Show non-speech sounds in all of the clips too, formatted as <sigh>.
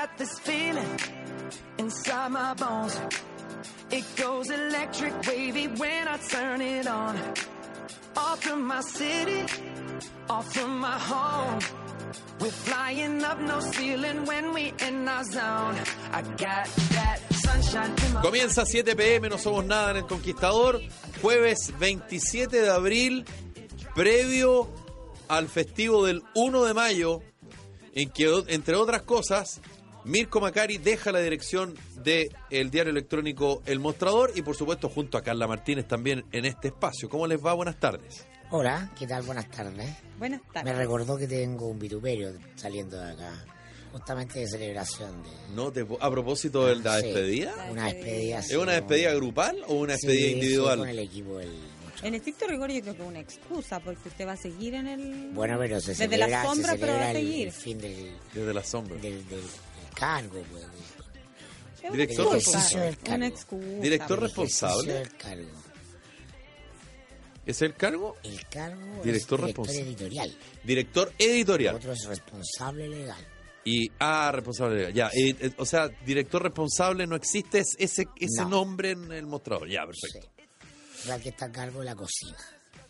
got this feeling inside my bones. It goes electric wavy when I turn it on. Off from my city, off from my home. We're flying up no ceiling when we in our zone. I got that sunshine in my Comienza 7 pm, no somos nada en el Conquistador. Jueves 27 de abril, previo al festivo del 1 de mayo, en que, entre otras cosas, Mirko Macari deja la dirección del el diario electrónico El Mostrador y, por supuesto, junto a Carla Martínez también en este espacio. ¿Cómo les va? Buenas tardes. Hola, ¿qué tal? Buenas tardes. Buenas Me tardes. recordó que tengo un vituperio saliendo de acá, justamente de celebración de No te, a propósito de la Sí, despedida, Una despedida. ¿es una despedida grupal o una Sí, despedida sí, individual? con el equipo del. En estricto rigor yo creo que es una excusa porque usted va a seguir en el... Bueno, pero se Desde celebra, la sombra, se pero va a seguir. el fin del, Desde la sombra. del- del cargo, Director responsable. Director responsable. ¿Es el cargo? El cargo Director es director responsable. editorial. Director editorial. Otro es responsable legal. Y, ah, responsable legal. Ya, eh, eh, o sea, director responsable no existe es- ese, ese No. nombre en el mostrador. Ya, Sí. perfecto. Es el que está a cargo de la cocina.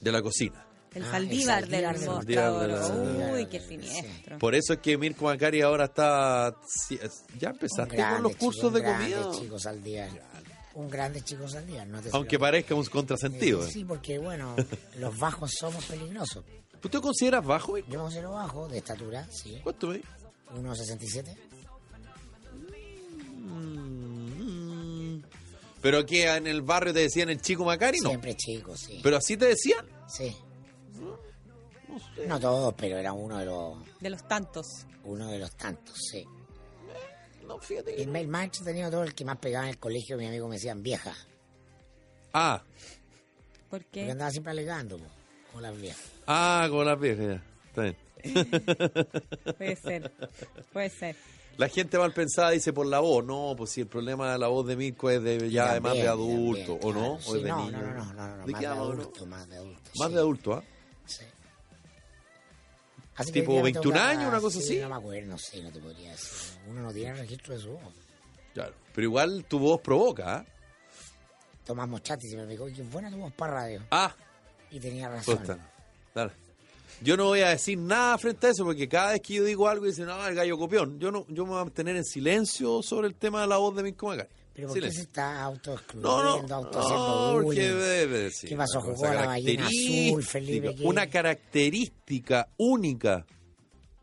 De la cocina. El Ah, Saldívar el del Saldívar mostrador. Uy, qué Sí. siniestro. Por eso es que Mirko Macari ahora está. Ya empezaste con los chico, cursos un de grande comida. chicos al día. Un grande chicos al día. No te Aunque parezca un contrasentido. Eh, ¿eh? Sí, porque bueno, los bajos somos peligrosos. ¿Tú te consideras bajo? Mirko? Yo considero bajo, de estatura, sí. ¿Cuánto me? 1,67. Mm, Pero que en el barrio te decían el chico Macari, no. Siempre chico, sí. Pero así te decían. Sí. No todos, pero era uno de los De los tantos. uno de los tantos, sí. No, fíjate Y que. el mail más tenía todo el que más pegaba en el colegio, mi amigo me decían vieja. Ah, ¿Por Porque qué? andaba siempre alegando, po, con las viejas. ah, con las viejas, ya. Está bien. <laughs> Puede ser. Puede ser. La gente mal pensada dice por la voz, no, pues si el problema de la voz de Mirko es de ya de más de adulto, también, ¿o no? ¿O de no, niño? no, no, no, no, no, ¿De más de no? adulto, más de adulto. Más sí, de adulto, ¿ah? Así Tipo hoy día me 21 años, una cosa sí, así. No me acuerdo, no sé, no te podría decir. Uno no tiene registro de su voz. Claro. Pero igual tu voz provoca, ¿ah? Tomás Mochati se me dijo, qué buena tu voz para radio. Ah, Y tenía razón. Dale. Yo no voy a decir nada frente a eso porque cada vez que yo digo algo dicen, no, el gallo copión. Yo no, yo me voy a mantener en silencio sobre el tema de la voz de Mirko Macari. Pero ¿por qué se está No, autoexcluyendo, no, auto no, porque bullying? debe sí, ¿Qué pasó? una ¿Jugó a la ballena característica, azul, Felipe? ¿Qué? Una característica única.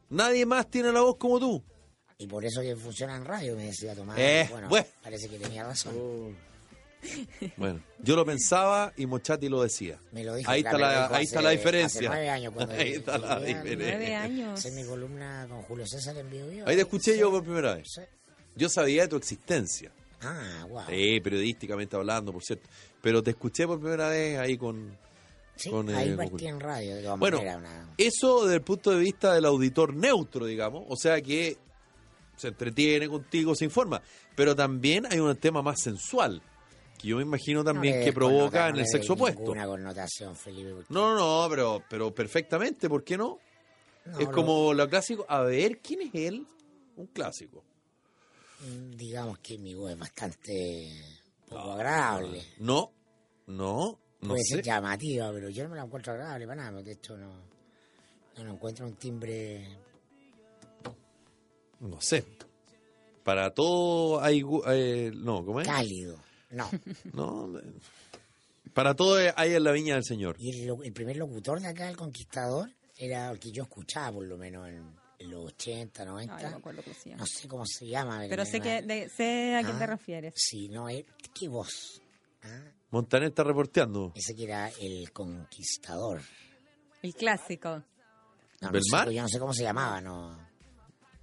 Nadie más tiene la voz como tú. Y por eso que funciona en radio, me decía Tomás. Eh, bueno, bueno. parece que tenía razón. Bueno, yo lo pensaba y Mochati lo decía. Me lo dijo. ahí está la, dijo ahí hace- está la diferencia. Hace nueve años cuando <laughs> ahí está la diferencia. Nueve años. Hacer mi columna con Julio César en Bio. Ahí te escuché Sí, yo por primera vez. sí. Yo sabía de tu existencia. Ah, wow. Eh, periodísticamente hablando, por cierto. Pero te escuché por primera vez ahí con... Sí, con, ahí eh, partí con- en radio, todas Bueno, una- eso desde el punto de vista del auditor neutro, digamos. O sea que se entretiene contigo, se informa. Pero también hay un tema más sensual, que yo me imagino también No que provoca en no el sexo opuesto. Ninguna connotación, Felipe. porque- No, no, no, pero, pero perfectamente, ¿por qué no? No, es lo- como lo clásico, a ver, ¿quién es él? Un clásico. Digamos que mi voz es bastante poco agradable. No, no, no Puede sé. ser llamativa, pero yo no me la encuentro agradable para nada. De hecho, no, no encuentro un timbre. No sé. Para todo hay... eh, no, ¿cómo es? cálido. No. <laughs> No, eh, para todo hay en la viña del Señor. Y el, el primer locutor de acá, el Conquistador, era el que yo escuchaba por lo menos en, en los 80, 90. No, acuerdo. No sé cómo se llama. Pero sé, que, de- sé a quién Ah, te refieres. Sí, no, eh, ¿qué voz? Ah, Montaner está reporteando. ese que era el Conquistador. El clásico. No, no ¿Belmar? sé, yo no sé cómo se llamaba, no.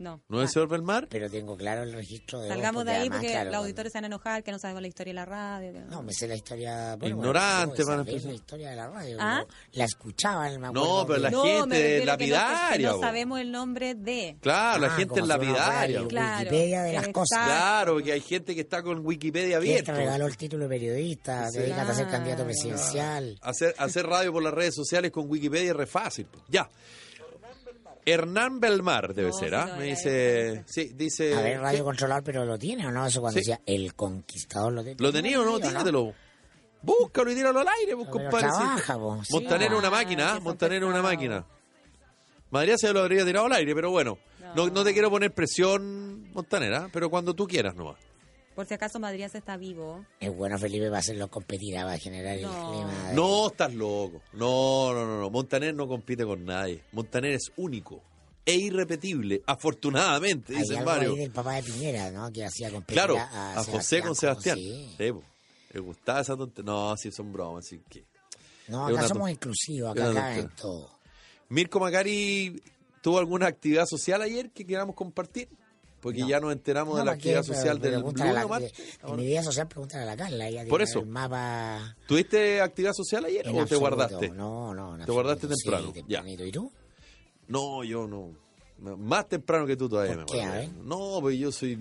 No. ¿No es el Ah, señor Belmar? Pero tengo claro el registro de Salgamos de ahí además, porque claro, los auditores se van a enojar, que no sabemos la historia de la radio. que no. No, me sé la historia. Ignorante, bueno, van a la historia de la radio. ¿Ah? La escuchaban, me No, acuerdo. pero que- la No, gente no- lapidaria, no, bo. sabemos el nombre de. Claro, la Ah, gente como es lapidaria. el. Claro, Wikipedia de las exacto. cosas. Claro, porque hay gente que está con Wikipedia ¿Quién te abierto. regaló el título de periodista? Sí. Dedícate a ser candidato presidencial. Hacer, hacer radio por las redes sociales con Wikipedia es re fácil. po. Ya. Hernán Belmar debe No, ser, ¿ah? Me dice. Sí, dice. A ver, radio controlador, pero lo tiene o no? Eso cuando Sí. decía el conquistador lo tiene. ¿Lo tenía o no? Tíralo. Búscalo y tíralo al aire, Pero compadre. sí. trabaja, po, sí. Montanero es una Ah, máquina, ¿ah? Montanero es una máquina. Madrid se lo habría tirado al aire, pero bueno. No, no te quiero poner presión, Montanera, pero cuando tú quieras nomás. Por si acaso Madrid está vivo. Es bueno, Felipe, va a hacerlo competir, va a generar el clima. de- No, estás loco. No, no, no, no. Montaner no compite con nadie. Montaner es único e irrepetible, afortunadamente, Hay dice algo Mario. ahí del papá de Piñera, ¿no? Que hacía competir Claro, a, a José con Sebastián. Sí. Le gustaba esa tontería. No, sí, son bromas, así que. No, acá una somos inclusivos, acá caben todo. Mirko Macari tuvo alguna actividad social ayer que queramos compartir. Porque No. ya nos enteramos de No, la actividad social del la- martes. En mi vida social, pregúntale a la Carla. Ella Por eso. El mapa ¿Tuviste actividad social ayer en o te guardaste? No, no. en Te guardaste temprano, Sí, ya. ¿Y tú? No, yo no. Más temprano que tú todavía ¿Por me qué? A. No, pues yo soy.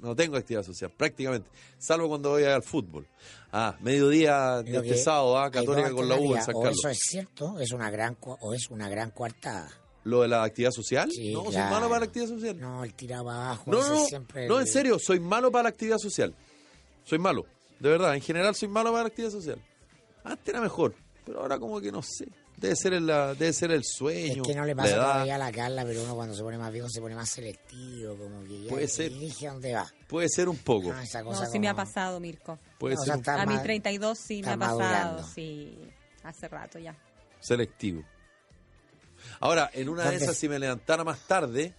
No tengo actividad social, prácticamente. Salvo cuando voy al fútbol. Ah, mediodía de este sábado, ah, Católica con la U en. San O Carlos. eso es cierto, es una gran, o es una gran coartada. ¿Lo de la actividad social? Sí, no, soy malo para la actividad social. No, el tirado abajo. No, no, es no, siempre no, el- en serio, soy malo para la actividad social. Soy malo, de verdad, en general soy malo para la actividad social. Antes era mejor, pero ahora como que no sé. Debe ser el, la- debe ser el Es sueño, que no le pasa todavía a la Carla, pero uno cuando se pone más viejo se pone más selectivo, como que ya Puede ser. elige dónde va. Puede ser un poco, Ah, esa No, cosa sí me ha pasado, Mirko. puede No, o ser sea, un A mis ma- 32 sí me ha pasado, madurando. sí. Hace rato ya. selectivo. Ahora, en una de ¿Dónde esas, es? si me levantara más tarde,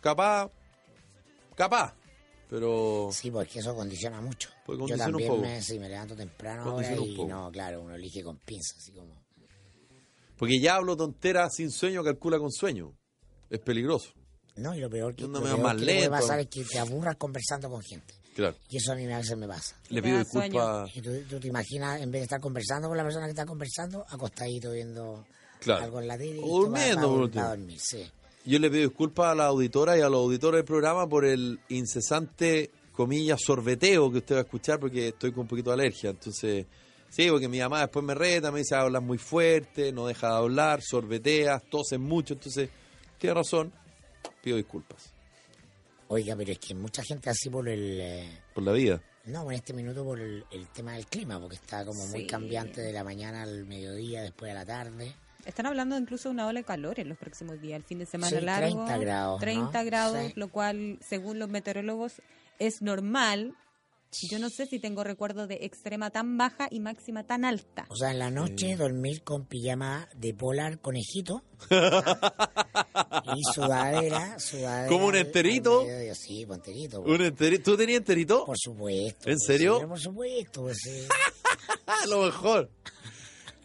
capaz, capaz, pero Sí, porque eso condiciona mucho. Pues Yo condiciona un también poco. me, sí, me levanto temprano ahora un y no, claro, uno elige con pinzas, así como... porque ya hablo tonteras sin sueño, calcula con sueño. Es peligroso, No, y lo peor que, Yo lo no me veo peor más que te puede pasar es que te aburras conversando con gente. claro. Y eso a mí a veces me pasa. Le pido disculpas. Y tú, tú te imaginas, en vez de estar conversando con la persona que está conversando, acostadito viendo Claro. algo en la tele. durmiendo, a- por a último. dormir, sí. Yo le pido disculpas a la auditora y a los auditores del programa por el incesante, comillas, sorbeteo que usted va a escuchar porque estoy con un poquito de alergia. Entonces, sí, porque mi mamá después me reta, me dice, hablas muy fuerte, no deja de hablar, sorbeteas, toses mucho. Entonces, tiene razón, pido disculpas Oiga, pero es que mucha gente así por el... eh, por la vida. No, en este minuto por el, el tema del clima, porque está como muy cambiante de la mañana al mediodía, después a la tarde. Están hablando incluso de una ola de calor en los próximos días, el fin de semana Sí, largo. 30 grados, 30 ¿no? grados, Sí. lo cual, según los meteorólogos, es normal. Yo no sé si tengo recuerdo de extrema tan baja y máxima tan alta. O sea, en la noche dormir con pijama de polar conejito <laughs> y sudadera, sudadera. ¿Como un al- enterito? al mediodía. Sí, pues enterito. ¿Un enterito? ¿Tú tenías enterito? Por supuesto. ¿En pues, serio? sí, por supuesto, pues, sí. <laughs> ¡Ah, lo mejor!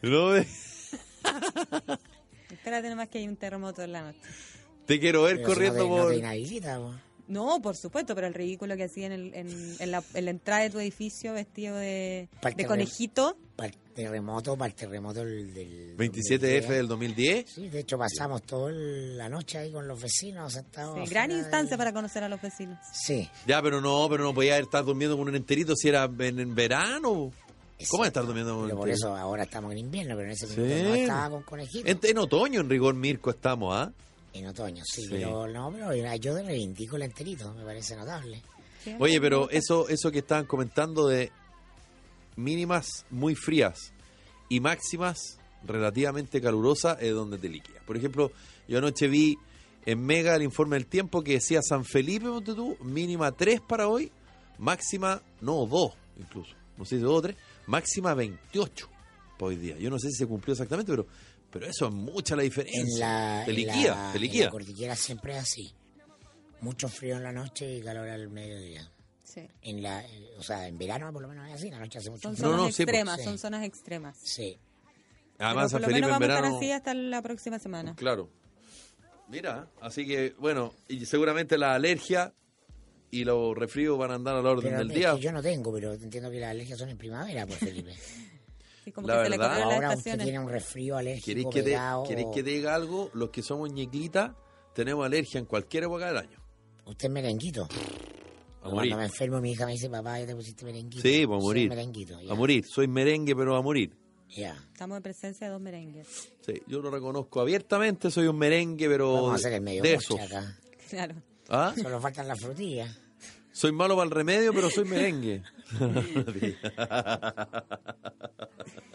No me- <laughs> Espérate nomás que hay un terremoto en la noche. Te quiero ver Pero corriendo no te, no por... te inhabilita, pues. No, por supuesto, pero el ridículo que hacía en, el- en, en la, en la entrada de tu edificio vestido de, de conejito. Para el terremoto, para el terremoto del... del 27F 2010. del 2010. Sí, de hecho pasamos toda la noche ahí con los vecinos. Sí, gran de- instancia para conocer a los vecinos. Sí. Ya, pero no, pero no podía estar durmiendo con un enterito si era en, en verano. ¿Cómo estar durmiendo con por eso ahora estamos en invierno, pero en ese Sí. minuto no estaba con conejitos. En, en otoño, en rigor Mirko, estamos, ¿ah? En otoño, sí, Sí. pero no, pero yo reivindico el enterito, me parece notable. Sí, Oye, pero eso, eso que estaban comentando de mínimas muy frías y máximas relativamente calurosas es donde te liquida. Por ejemplo, yo anoche vi en Mega el informe del tiempo que decía San Felipe, ponte tú, mínima 3 para hoy, máxima, no, 2 incluso, no sé si 2 o 3, máxima 28 para hoy día. Yo no sé si se cumplió exactamente, pero, pero eso es mucha la diferencia. En la, te en la- te en la cordillera siempre es así. Mucho frío en la noche y calor al mediodía. Sí. En la, o sea, en verano por lo menos es así, en la noche hace mucho Son frío. No, zonas no, pues, extremas, sí. son zonas extremas. Sí. Además, Pero San por lo Felipe menos en vamos a verano... estar así hasta la próxima semana. Claro. Mira, así que, bueno, y seguramente la alergia y los resfríos van a andar a la orden Pero del es día. que yo no tengo, pero entiendo que las alergias son en primavera, pues Felipe. <laughs> Sí, como La que se le verdad. Ahora usted tiene un resfrío ¿Queréis alérgico que, te, pegado. queréis que te diga algo? Los que somos ñeclitas tenemos alergia en cualquier época del año. Usted es merenguito. A morir. Cuando me enfermo, mi hija me dice, papá, ya te pusiste merenguito. Sí, pues a Soy morir. ya. A morir. Soy merengue, pero a morir. Ya. Estamos en presencia de dos merengues. Sí, yo lo reconozco abiertamente, soy un merengue, pero Vamos a hacer el medio de esos. acá. Claro. ¿Ah? Solo faltan las frutillas. Soy malo para el remedio, pero soy merengue. <laughs>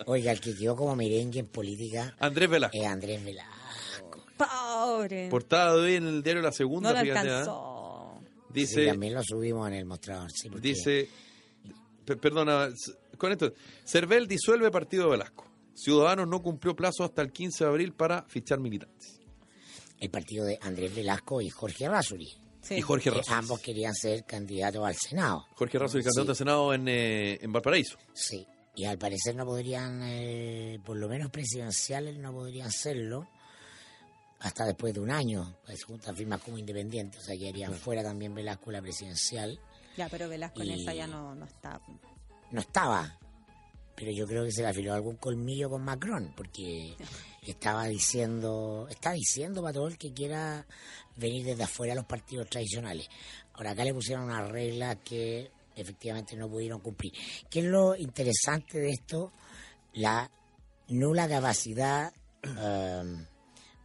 Oiga, el que quedó como merengue en política Andrés Velasco. es Andrés Velasco. Pobre. Portada de hoy en el diario La Segunda, no lo fíjate, ¿ah? alcanzó. Sí, Dice, también lo subimos en el mostrador. Sí, porque dice, per- perdona, con esto, Cervel disuelve partido de Velasco. Ciudadanos no cumplió plazo hasta el 15 de abril para fichar militantes. el partido de Andrés Velasco y Jorge Rasuri. Sí. Y Jorge que Razo. ambos querían ser candidatos al Senado. Jorge Razo, el candidato Sí. a Senado en, eh, en Valparaíso. Sí, y al parecer no podrían, eh, por lo menos presidenciales, no podrían serlo hasta después de un año. Pues juntas firmas como independientes, o sea, que harían fuera también Velasco la presidencial. Ya, pero Velasco en esa ya no, no está. No estaba, pero yo creo que se le afiló algún colmillo con Macron, porque estaba diciendo, está diciendo para todo el que quiera venir desde afuera a los partidos tradicionales. Ahora acá le pusieron una regla que efectivamente no pudieron cumplir. ¿Qué es lo interesante de esto? La nula capacidad eh,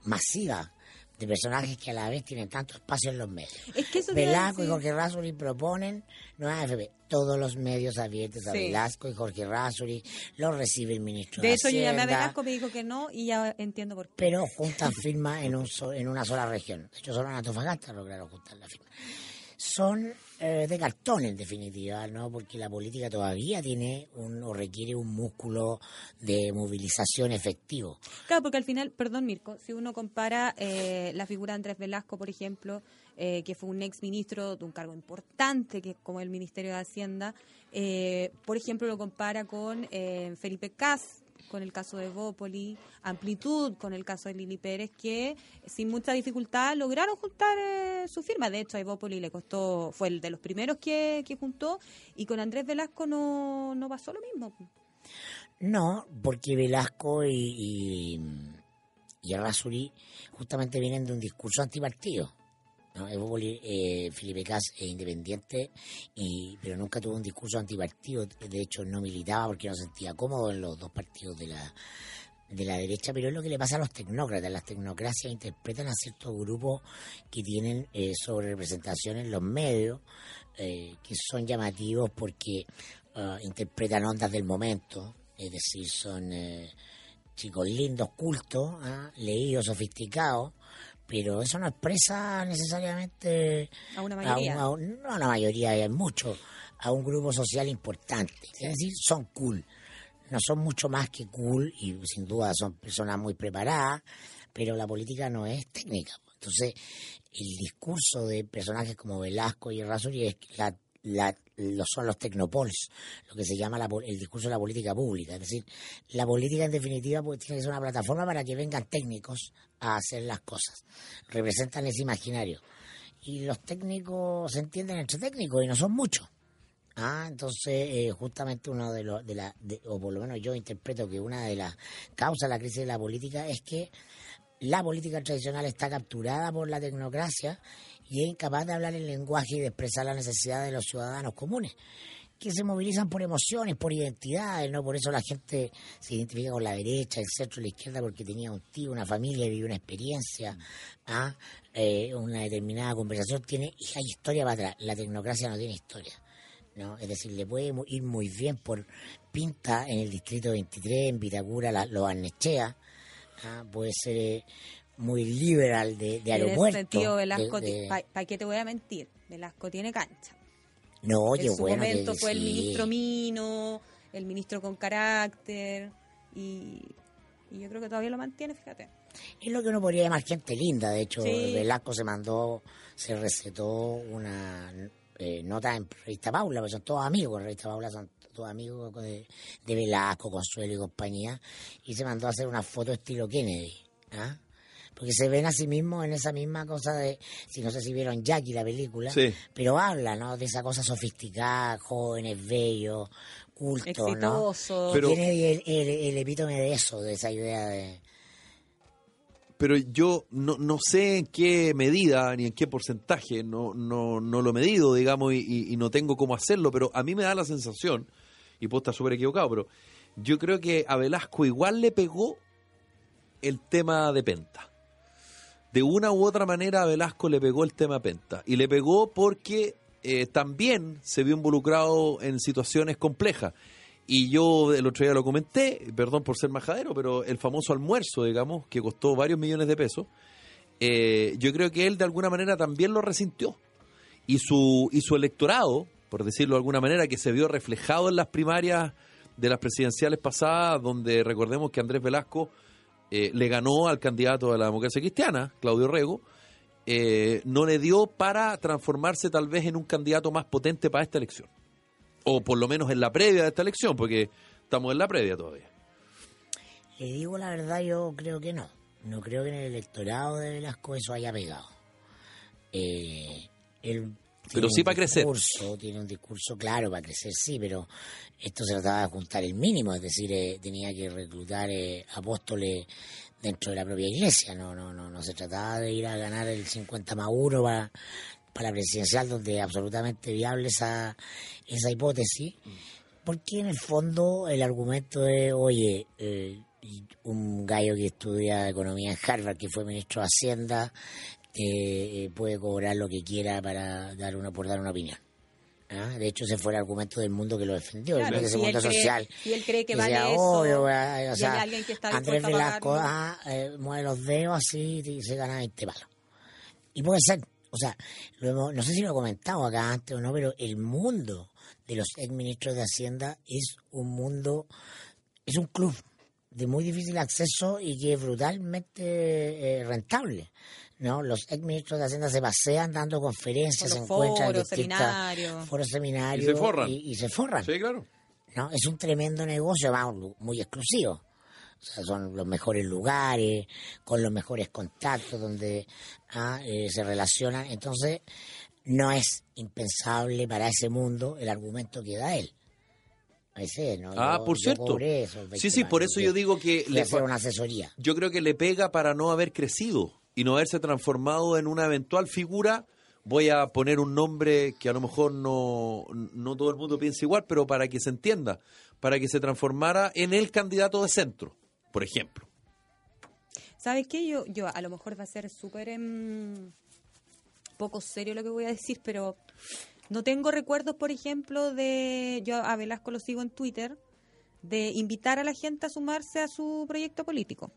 masiva de personajes que a la vez tienen tanto espacio en los medios. Es que eso Velasco y. Jorge Rasuri proponen nueva AFP. Todos los medios abiertos a Sí. Velasco y Jorge Rasuri los recibe el ministro de, De hecho, yo llamé a Hacienda, Velasco, me dijo que no y ya entiendo por qué. Pero <laughs> juntan firma en, un so- en una sola región. De hecho, solo en Antofagasta lograron juntar la firma. Son eh, de cartón, en definitiva, ¿no? Porque la política todavía tiene un, o requiere un músculo de movilización efectivo. Claro, porque al final, perdón Mirko, si uno compara eh, la figura de Andrés Velasco, por ejemplo, eh, que fue un ex ministro de un cargo importante, que como el Ministerio de Hacienda, eh, por ejemplo, lo compara con eh, Felipe Cas, con el caso de Bópoli, Amplitud con el caso de Lili Pérez, que sin mucha dificultad lograron juntar eh, su firma. De hecho, a Bópoli le costó, fue el de los primeros que, que juntó, y con Andrés Velasco no, no pasó lo mismo. No, porque Velasco y, y, y Errázuriz justamente vienen de un discurso antipartido. ¿No? Evo eh, Felipe Cas es independiente, y, pero nunca tuvo un discurso antipartido. De hecho, no militaba porque no se sentía cómodo en los dos partidos de la, de la derecha. Pero es lo que le pasa a los tecnócratas. Las tecnocracias interpretan a ciertos grupos que tienen eh, sobre representación en los medios, eh, que son llamativos porque ah, interpretan ondas del momento. Es decir, son eh, chicos lindos, cultos, ¿ah? leídos, sofisticados, pero eso no expresa necesariamente A una a mayoría. un- a un- no a la mayoría, es mucho, a un grupo social importante. Es decir, son cool. No son mucho más que cool y sin duda son personas muy preparadas, pero la política no es técnica. Entonces, el discurso de personajes como Velasco y Errázuriz es que la, la- lo son los tecnopols, lo que se llama la el discurso de la política pública. Es decir, la política en definitiva pues, tiene que ser una plataforma para que vengan técnicos a hacer las cosas. Representan ese imaginario. Y los técnicos se entienden entre técnicos y no son muchos. Ah, entonces eh, justamente uno de los, de la, o por lo menos yo interpreto que una de las causas de la crisis de la política es que la política tradicional está capturada por la tecnocracia y es incapaz de hablar el lenguaje y de expresar las necesidades de los ciudadanos comunes, que se movilizan por emociones, por identidades, ¿no? Por eso la gente se identifica con la derecha, el centro, la izquierda, porque tenía un tío, una familia, vivió una experiencia, ¿ah? Eh, una determinada conversación, tiene, y hay historia para atrás. La tecnocracia no tiene historia. ¿no? Es decir, le puede ir muy bien por Pinta en el distrito 23, en Vitacura, la, lo Arnechea, ¿ah? puede ser eh, muy liberal de, de sentido, Velasco, de- de- ¿para qué te voy a mentir? Velasco tiene cancha. no, oye, en su bueno, momento fue el ministro Mino, el ministro con carácter, y, y yo creo que todavía lo mantiene, fíjate. Es lo que uno podría llamar gente linda. De hecho, Sí. Velasco se mandó, se recetó una eh, nota en Revista Paula, porque son todos amigos. En Revista Paula son todos amigos de, de Velasco, Consuelo y compañía. Y se mandó a hacer una foto estilo Kennedy. ¿ah? Porque se ven a sí mismos en esa misma cosa de, si no sé si vieron Jackie la película, Sí. pero habla, ¿no? De esa cosa sofisticada, jóvenes, bellos, cultos, ¿no? Exitoso. Pero- Tiene el, el- el epítome de eso, de esa idea de... pero yo no, no sé en qué medida ni en qué porcentaje, no, no, no lo he medido, digamos, y, y- y no tengo cómo hacerlo, pero a mí me da la sensación, y puedo estar súper equivocado, pero yo creo que a Velasco igual le pegó el tema de Penta. De una u otra manera a Velasco le pegó el tema Penta. Y le pegó porque eh, también se vio involucrado en situaciones complejas. Y yo el otro día lo comenté, perdón por ser majadero, pero el famoso almuerzo, digamos, que costó varios millones de pesos, eh, yo creo que él de alguna manera también lo resintió. Y su, y su electorado, por decirlo de alguna manera, que se vio reflejado en las primarias de las presidenciales pasadas, donde recordemos que Andrés Velasco eh, le ganó al candidato de la democracia cristiana, Claudio Rego, eh, no le dio para transformarse tal vez en un candidato más potente para esta elección. O por lo menos en la previa de esta elección, porque estamos en la previa todavía. Le digo la verdad, yo creo que no. No creo que en el electorado de Velasco eso haya pegado. Eh, él pero sí para crecer. tiene un discurso claro para crecer, sí, pero esto se trataba de juntar el mínimo, es decir, eh, tenía que reclutar eh, apóstoles dentro de la propia iglesia, no, no, no, no se trataba de ir a ganar el 50 más 1 para, para la presidencial, donde es absolutamente viable esa, esa hipótesis, porque en el fondo el argumento es, oye, eh, un gallo que estudia economía en Harvard, que fue ministro de Hacienda, eh, puede cobrar lo que quiera para dar una por dar una opinión. ¿ah? De hecho, ese fue el argumento del mundo que lo defendió, el ese mundo social. Y él cree que vale eso, o sea, Andrés Velasco ah, eh, mueve los dedos así y se gana 20 palos. Y puede ser, o sea, no sé si lo he comentado acá antes o no, pero el mundo de los ex ministros de Hacienda es un mundo, es un club de muy difícil acceso y que es brutalmente eh, rentable. ¿No? Los ex ministros de Hacienda se pasean dando conferencias, se encuentran en seminarios. foros, seminarios. Y se forran. Y, se forran. Sí, claro. ¿no? Es un tremendo negocio, muy exclusivo. O sea, son los mejores lugares, con los mejores contactos, donde ah, eh, se relacionan. Entonces, no es impensable para ese mundo el argumento que da él. ¿no? Ah, por cierto. sí, sí, por eso yo digo que le hacer una asesoría. Yo creo que le pega para no haber crecido y no haberse transformado en una eventual figura, voy a poner un nombre que a lo mejor no, no todo el mundo piensa igual, pero para que se entienda, para que se transformara en el candidato de centro, por ejemplo. ¿Sabes qué? Yo, yo a lo mejor va a ser súper em, poco serio lo que voy a decir, pero no tengo recuerdos, por ejemplo, de. Yo a Velasco lo sigo en Twitter, de invitar a la gente a sumarse a su proyecto político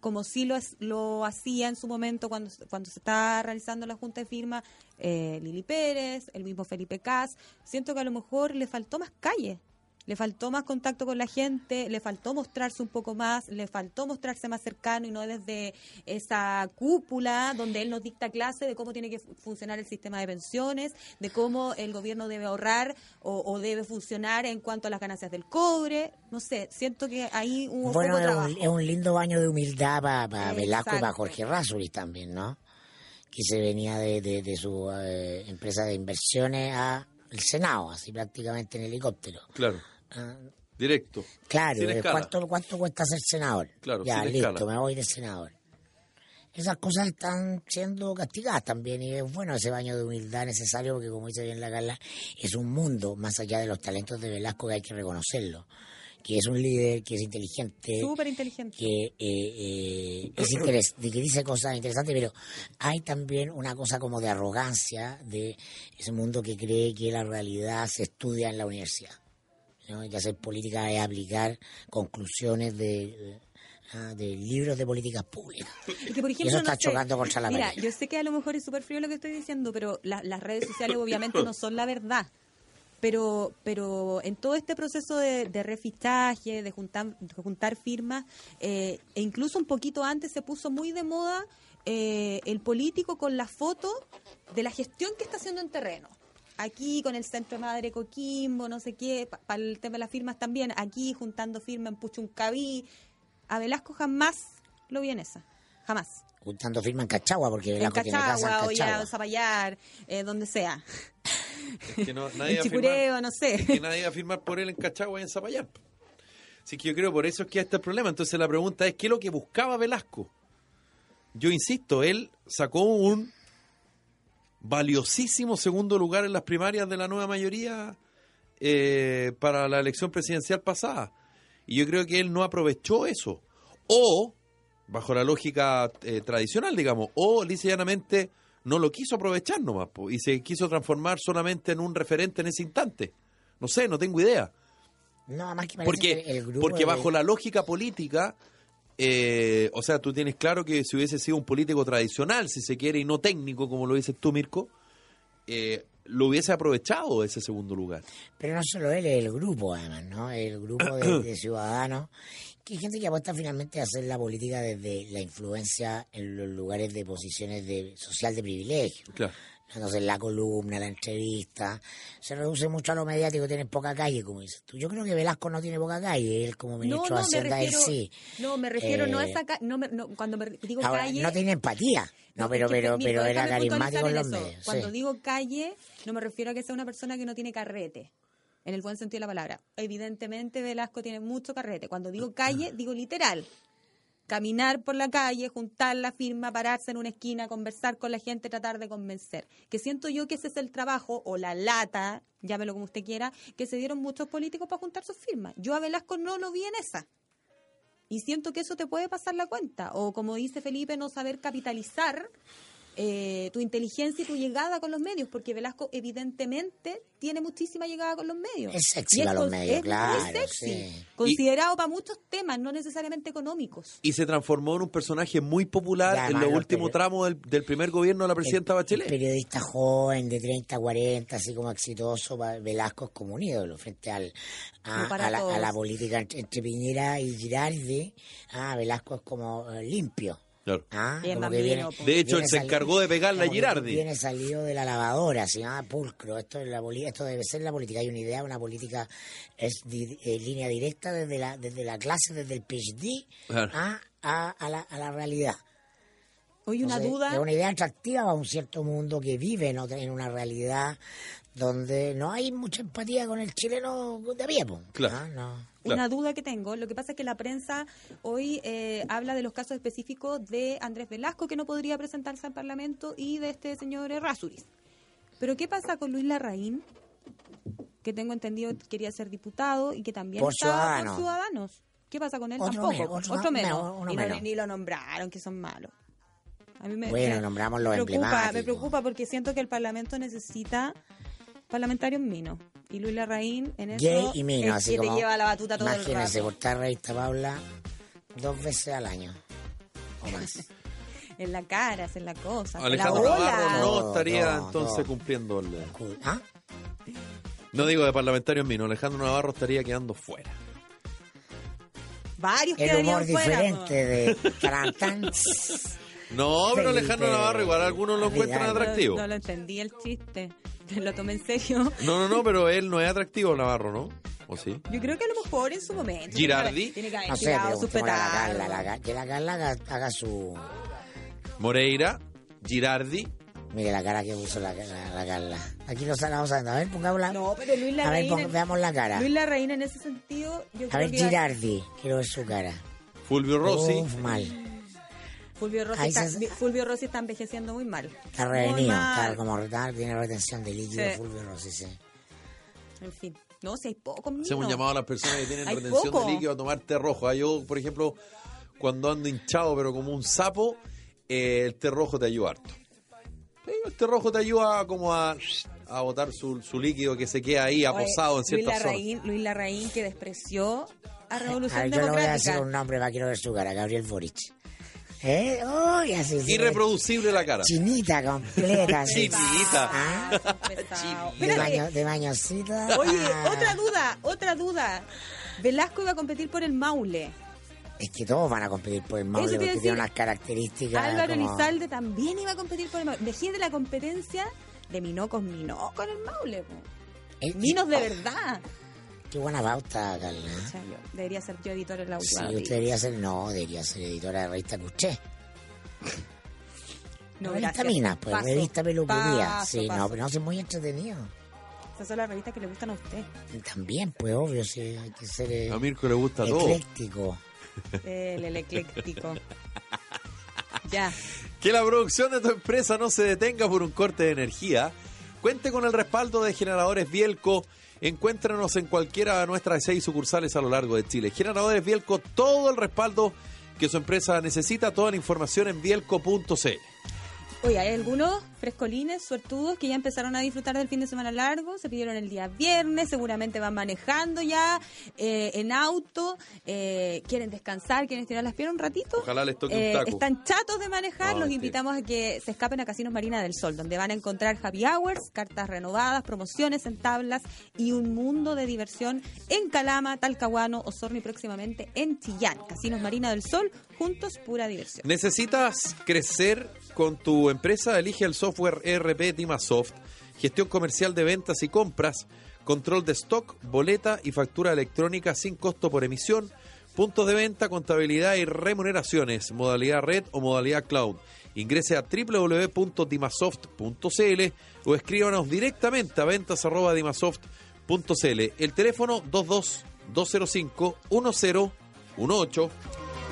como sí lo, lo hacía en su momento cuando, cuando se estaba realizando la junta de firma eh, Lili Pérez, el mismo Felipe Cas. Siento que a lo mejor le faltó más calle le faltó más contacto con la gente, le faltó mostrarse un poco más, le faltó mostrarse más cercano y no desde esa cúpula donde él nos dicta clase de cómo tiene que funcionar el sistema de pensiones, de cómo el gobierno debe ahorrar o, debe funcionar en cuanto a las ganancias del cobre. No sé, siento que ahí hubo bueno, poco trabajo. es un lindo baño de humildad para Velasco y para Jorge Razuri también, ¿no? Que se venía de, de, su eh, empresa de inversiones a el Senado, así prácticamente en helicóptero. Claro. Directo. Claro, ¿cuánto, ¿cuánto cuesta ser senador? Claro, ya, listo, me voy de senador. Esas cosas están siendo castigadas también y es bueno ese baño de humildad necesario porque como dice bien la Carla, es un mundo más allá de los talentos de Velasco que hay que reconocerlo que es un líder, que es inteligente. Súper inteligente. Que, eh, eh, es que dice cosas interesantes, pero hay también una cosa como de arrogancia de ese mundo que cree que la realidad se estudia en la universidad. ¿No? que hacer política es aplicar conclusiones de, ah, de libros de políticas públicas. <laughs> Y, eso está chocando contra la Mira, yo sé que a lo mejor es súper frío lo que estoy diciendo, pero las redes sociales <laughs> obviamente no son la verdad. Pero, pero en todo este proceso de, de refichaje, de juntar, juntar firmas, eh, e incluso un poquito antes se puso muy de moda eh, el político con la foto de la gestión que está haciendo en terreno aquí con el Centro Madre Coquimbo, no sé qué, para el tema de las firmas también, aquí juntando firmas en Puchuncaví. A Velasco jamás lo vi en esa, jamás. Juntando firmas en Cachagua, porque Velasco en Cachagua, tiene casa en Cachagua. o Zapallar, eh, donde sea. Es que no, <laughs> nadie Chicureo, no sé. Es que nadie va a firmar por él en Cachagua y en Zapallar. Así que yo creo por eso es que hay este problema. Entonces la pregunta es, ¿qué es lo que buscaba Velasco? Yo insisto, él sacó un valiosísimo segundo lugar en las primarias de la nueva mayoría eh, para la elección presidencial pasada. Y yo creo que él no aprovechó eso. O, bajo la lógica eh, tradicional, digamos, o lisa llanamente no lo quiso aprovechar nomás po, y se quiso transformar solamente en un referente en ese instante. No sé, no tengo idea. No, además que Porque, que el grupo porque de- bajo la lógica política, eh, o sea, tú tienes claro que si hubiese sido un político tradicional, si se quiere, y no técnico, como lo dices tú, Mirko, eh, lo hubiese aprovechado ese segundo lugar. Pero no solo él, es el grupo, además, ¿no? El grupo de, de <clears throat> ciudadanos, que hay gente que apuesta finalmente a hacer la política desde la influencia en los lugares de posiciones de social de privilegio. Claro. Entonces, la columna, la entrevista, se reduce mucho a lo mediático, tiene poca calle, como dices tú. Yo creo que Velasco no tiene poca calle, él como ministro No, no, de Hacienda, él sí. no, me refiero no a Eh, esa ca- no, me- no, cuando me digo Ahora, calle no tiene empatía, no, pero, pero, mira, pero era carismático en los eso. medios. Cuando sí. digo calle, no me refiero a que sea una persona que no tiene carrete, en el buen sentido de la palabra. Evidentemente Velasco tiene mucho carrete. Cuando digo calle, digo literal. Caminar por la calle, juntar la firma, pararse en una esquina, conversar con la gente, tratar de convencer. Que siento yo que ese es el trabajo, o la lata, llámelo como usted quiera, que se dieron muchos políticos para juntar sus firmas. Yo a Velasco no lo vi en esa. Y siento que eso te puede pasar la cuenta. O como dice Felipe, no saber capitalizar eh, tu inteligencia y tu llegada con los medios, porque Velasco evidentemente tiene muchísima llegada con los medios. Es sexy para los medios, es muy claro, sexy, sí. Considerado para muchos temas, no necesariamente económicos. Y se transformó en un personaje muy popular en los los últimos tramos del, del primer gobierno de la presidenta El- Bachelet. El periodista joven de 30, 40, así como exitoso, Velasco es como un ídolo frente al, a, la, a la política entre, entre Piñera y Girardi. Ah, Velasco es como eh, limpio. Claro. Ah, Bien como que viene, bambino, po. De hecho, él se encargó de pegarle a Girardi. Viene salido de la lavadora, se llama pulcro. Esto, es la esto debe ser la política. Hay una idea, una política es di- eh, línea directa desde la, desde la clase, desde el PhD Claro. a, a, a la, a la realidad. Hoy una Entonces, duda. Es una idea atractiva para un cierto mundo que vive en, otra- en una realidad donde no hay mucha empatía con el chileno de a pie. Claro. Ah, no. Una duda que tengo, lo que pasa es que la prensa hoy eh, habla de los casos específicos de Andrés Velasco, que no podría presentarse al Parlamento, y de este señor Rasuris. Pero ¿qué pasa con Luis Larraín? Que tengo entendido quería ser diputado y que también Por estaba Ciudadanos. por Ciudadanos. ¿Qué pasa con él? Otro Tampoco. menos, otro menos. menos, uno y no- menos. ni lo nombraron, que son malos. A mí me, Bueno, me nombramos los preocupa. Me preocupa porque siento que el Parlamento necesita parlamentarios minos. Y Luis Larraín en eso Gay y mino, así que como. te lleva la batuta todo el rato. revista Paula dos veces al año. O más. <laughs> En la cara, en la cosa. en Alejandro la Navarro no estaría todo, entonces todo. cumpliendo el... ¿Ah? No digo de parlamentario en mí, no, Alejandro Navarro estaría quedando fuera. Varios El quedarían humor fuera, diferente de <laughs> Tarantán. No, pero Alejandro Navarro igual algunos lo encuentran atractivo. No, no lo entendí el chiste. <laughs> Lo tomé en serio. No, no, no, pero él no es atractivo Navarro, ¿no? ¿O sí? Yo creo que a lo mejor en su momento. Girardi. Tiene que haber No sé, tirado su a la la que la Carla haga, haga su... Moreira, Girardi. Mire la cara que puso la, la, la Carla. Aquí lo estamos viendo. A ver, pongámosla. No, pero Luis a ver, veamos la cara. Luis Larraín en ese sentido, yo A creo ver, que... Girardi. Quiero ver su cara. Fulvio Rossi. Uf, mal. Fulvio Rossi, está, se- Fulvio Rossi está envejeciendo muy mal. Está revenido. Está como retar, tiene retención de líquido. Sí. Fulvio Rossi, sí. En fin. No, si hay poco, Hacemos un llamado a las personas que tienen retención poco. de líquido a tomar té rojo. Ah, Yo, por ejemplo, cuando ando hinchado, pero como un sapo, eh, el té rojo te ayuda harto. El té rojo te ayuda como a, a botar su, su líquido que se queda ahí aposado en Luis ciertas zonas. Larraín, Luis Larraín que despreció a A Revolución ver, yo le voy a Democrática. decir un nombre para quiero ver su cara. Gabriel Boric. ¿Eh? Así. Irreproducible la cara. Chinita completa. así. <laughs> Chinita. Ah, de, baño, de bañosita. Oye, Ah. otra duda, otra duda. Velasco iba a competir por el Maule. Es que todos van a competir por el Maule porque tiene decir, unas características. Álvaro como- Elizalde también iba a competir por el Maule. Dejé de la competencia de Minó con Minó con el Maule. po. Eh, Minos de verdad. Qué buena pauta, Carla. O sea, yo debería ser yo editor en la Sí, última. usted vez. debería ser, no, debería ser editora de revista Cuché. No, revista. Minas, pues, Paso, revista Peluquería. paso, sí, no, paso. pero no, es muy entretenido. Esas son las revistas que le gustan a usted. También, pues, obvio, sí, hay que ser eh, A Mirko le gusta todo. ecléctico. El, el ecléctico. ya. Que la producción de tu empresa no se detenga por un corte de energía. Cuente con el respaldo de generadores Bielco Encuéntranos en cualquiera de nuestras seis sucursales a lo largo de Chile. Generadores Bielco, todo el respaldo que su empresa necesita, toda la información en bielco.cl. Oye, hay algunos frescolines, suertudos, que ya empezaron a disfrutar del fin de semana largo, se pidieron el día viernes, seguramente van manejando ya eh, en auto, eh, quieren descansar, quieren estirar las piernas un ratito. Ojalá les toque Eh, un taco. Están chatos de manejar, No, los invitamos a que se escapen a Casinos Marina del Sol, donde van a encontrar happy hours, cartas renovadas, promociones en tablas y un mundo de diversión en Calama, Talcahuano, Osorno y próximamente en Chillán. Casinos Marina del Sol, juntos pura diversión. ¿Necesitas crecer con tu empresa? Elige el software ERP Dimasoft, gestión comercial de ventas y compras, control de stock, boleta y factura electrónica sin costo por emisión, puntos de venta, contabilidad y remuneraciones, modalidad red o modalidad cloud. Ingrese a www.dimasoft.cl o escríbanos directamente a ventas.dimasoft.cl. El teléfono 22 205 1018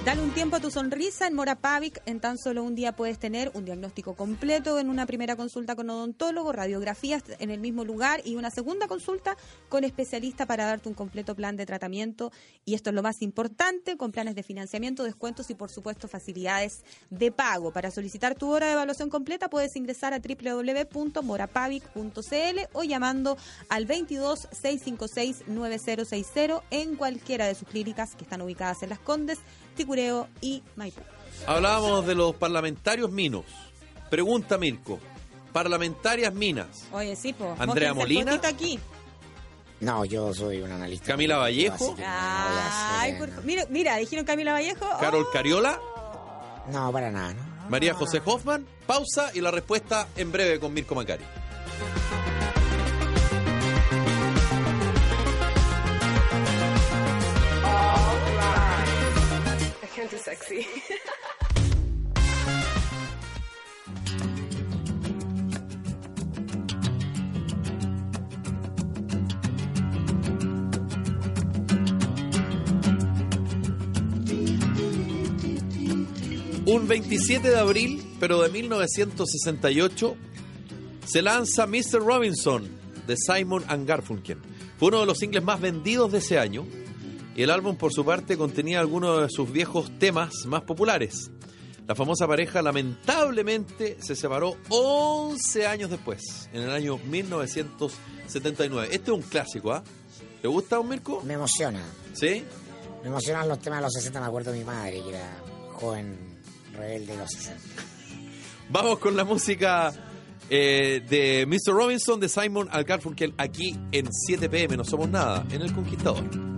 Dale un tiempo a tu sonrisa en Mora Pavic. En tan solo un día puedes tener un diagnóstico completo en una primera consulta con odontólogo, radiografías en el mismo lugar y una segunda consulta con especialista para darte un completo plan de tratamiento. Y esto es lo más importante, con planes de financiamiento, descuentos y por supuesto facilidades de pago. Para solicitar tu hora de evaluación completa puedes ingresar a www.morapavic.cl o llamando al 22 656 9060 en cualquiera de sus clínicas que están ubicadas en Las Condes, Ticureo y Maipú. Hablábamos de los parlamentarios minos. Pregunta Mirko. Parlamentarias minas. Oye, sí, po. Andrea Molina. aquí. No, yo soy un analista. Camila Vallejo. no Ay, hacer, por- no. mira, mira, dijeron Camila Vallejo. Oh, Carol Cariola. No, para nada, ¿no? no. María José Hoffman. Pausa y la respuesta en breve con Mirko Macari. Sexy. Un 27 de abril, pero de 1968, se lanza Mr. Robinson de Simon and Garfunkel. Fue uno de los singles más vendidos de ese año el álbum por su parte contenía algunos de sus viejos temas más populares. La famosa pareja lamentablemente se separó 11 años después, en el año 1979. Este es un clásico, ¿ah? ¿Te gusta, un Mirko? Me emociona. ¿Sí? Me emocionan los temas de los 60. Me acuerdo de mi madre, que era joven rebelde de los 60. <laughs> Vamos con la música eh, de Mr. Robinson de Simon Al Garfunkel aquí en 7 pm. No somos nada en El Conquistador.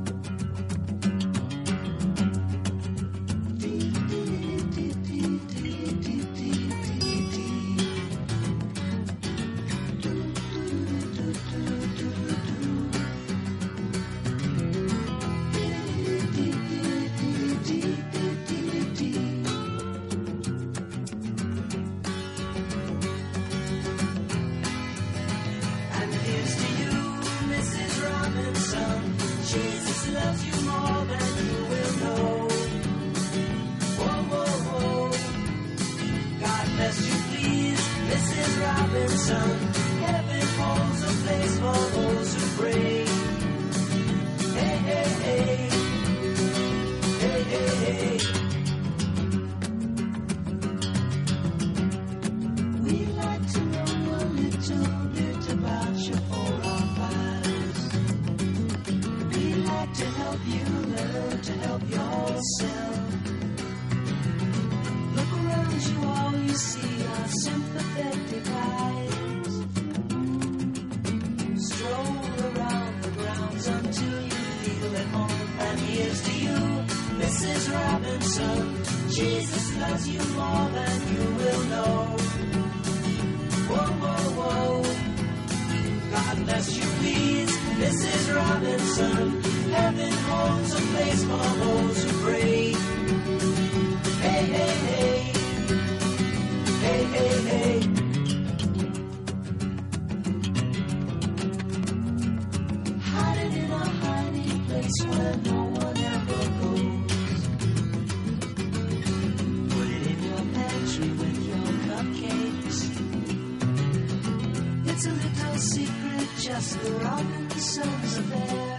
Cupcakes. It's a little secret, just the a.